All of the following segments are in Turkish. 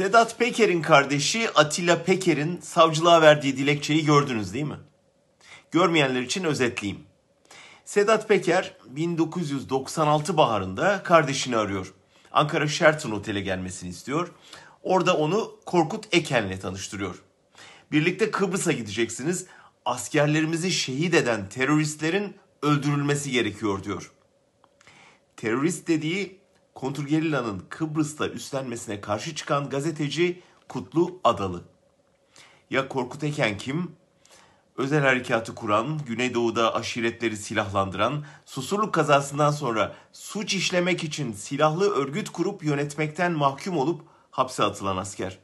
Sedat Peker'in kardeşi Atilla Peker'in savcılığa verdiği dilekçeyi gördünüz değil mi? Görmeyenler için özetleyeyim. Sedat Peker 1996 baharında kardeşini arıyor. Ankara Sheraton Otel'e gelmesini istiyor. Orada onu Korkut Eken'le tanıştırıyor. Birlikte Kıbrıs'a gideceksiniz. Askerlerimizi şehit eden teröristlerin öldürülmesi gerekiyor diyor. Terörist dediği kontrgerilla'nın Kıbrıs'ta üstlenmesine karşı çıkan gazeteci Kutlu Adalı. Ya Korkut Eken kim? Özel harekatı kuran, Güneydoğu'da aşiretleri silahlandıran, Susurluk kazasından sonra suç işlemek için silahlı örgüt kurup yönetmekten mahkum olup hapse atılan asker.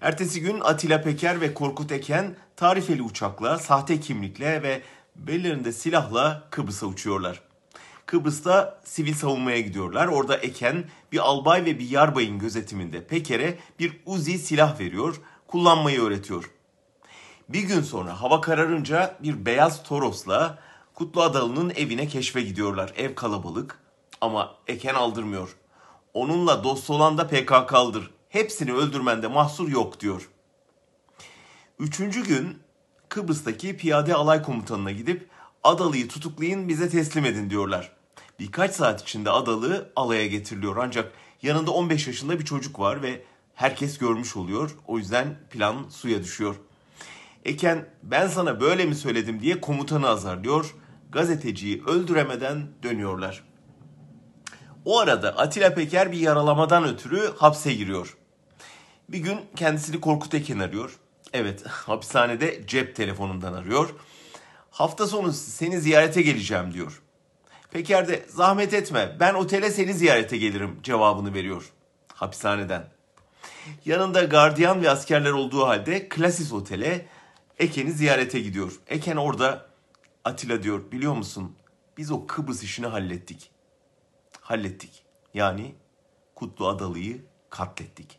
Ertesi gün Atilla Peker ve Korkut Eken tarifeli uçakla, sahte kimlikle ve bellerinde silahla Kıbrıs'a uçuyorlar. Kıbrıs'ta sivil savunmaya gidiyorlar. Orada Eken bir albay ve bir yarbayın gözetiminde Peker'e bir Uzi silah veriyor, kullanmayı öğretiyor. Bir gün sonra hava kararınca bir beyaz Toros'la Kutlu Adalı'nın evine keşfe gidiyorlar. Ev kalabalık ama Eken aldırmıyor. Onunla dost olan da PKK'lıdır. Hepsini öldürmende mahsur yok diyor. Üçüncü gün Kıbrıs'taki piyade alay komutanına gidip Adalı'yı tutuklayın bize teslim edin diyorlar. Birkaç saat içinde Adalı alaya getiriliyor ancak yanında 15 yaşında bir çocuk var ve herkes görmüş oluyor. O yüzden plan suya düşüyor. Eken ben sana böyle mi söyledim diye komutanı azarlıyor. Gazeteciyi öldüremeden dönüyorlar. O arada Atilla Peker bir yaralamadan ötürü hapse giriyor. Bir gün kendisini Korkut Eken arıyor. Evet hapishanede cep telefonundan arıyor. Hafta sonu seni ziyarete geleceğim diyor. Peker de zahmet etme ben otele seni ziyarete gelirim cevabını veriyor hapishaneden. Yanında gardiyan ve askerler olduğu halde Klasis Otel'e Eken'i ziyarete gidiyor. Eken orada Atilla diyor biliyor musun biz o Kıbrıs işini hallettik. Hallettik. Yani Kutlu Adalı'yı katlettik.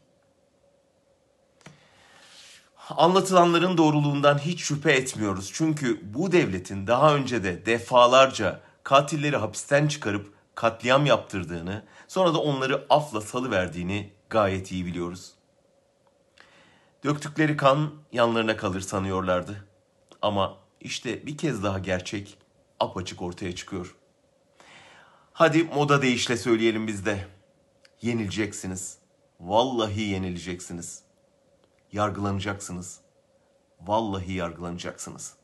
Anlatılanların doğruluğundan hiç şüphe etmiyoruz. Çünkü bu devletin daha önce de defalarca katilleri hapisten çıkarıp katliam yaptırdığını, sonra da onları afla salıverdiğini gayet iyi biliyoruz. Döktükleri kan yanlarına kalır sanıyorlardı. Ama işte bir kez daha gerçek apaçık ortaya çıkıyor. Hadi moda değişle söyleyelim biz de. Yenileceksiniz. Vallahi yenileceksiniz. Yargılanacaksınız. Vallahi yargılanacaksınız.''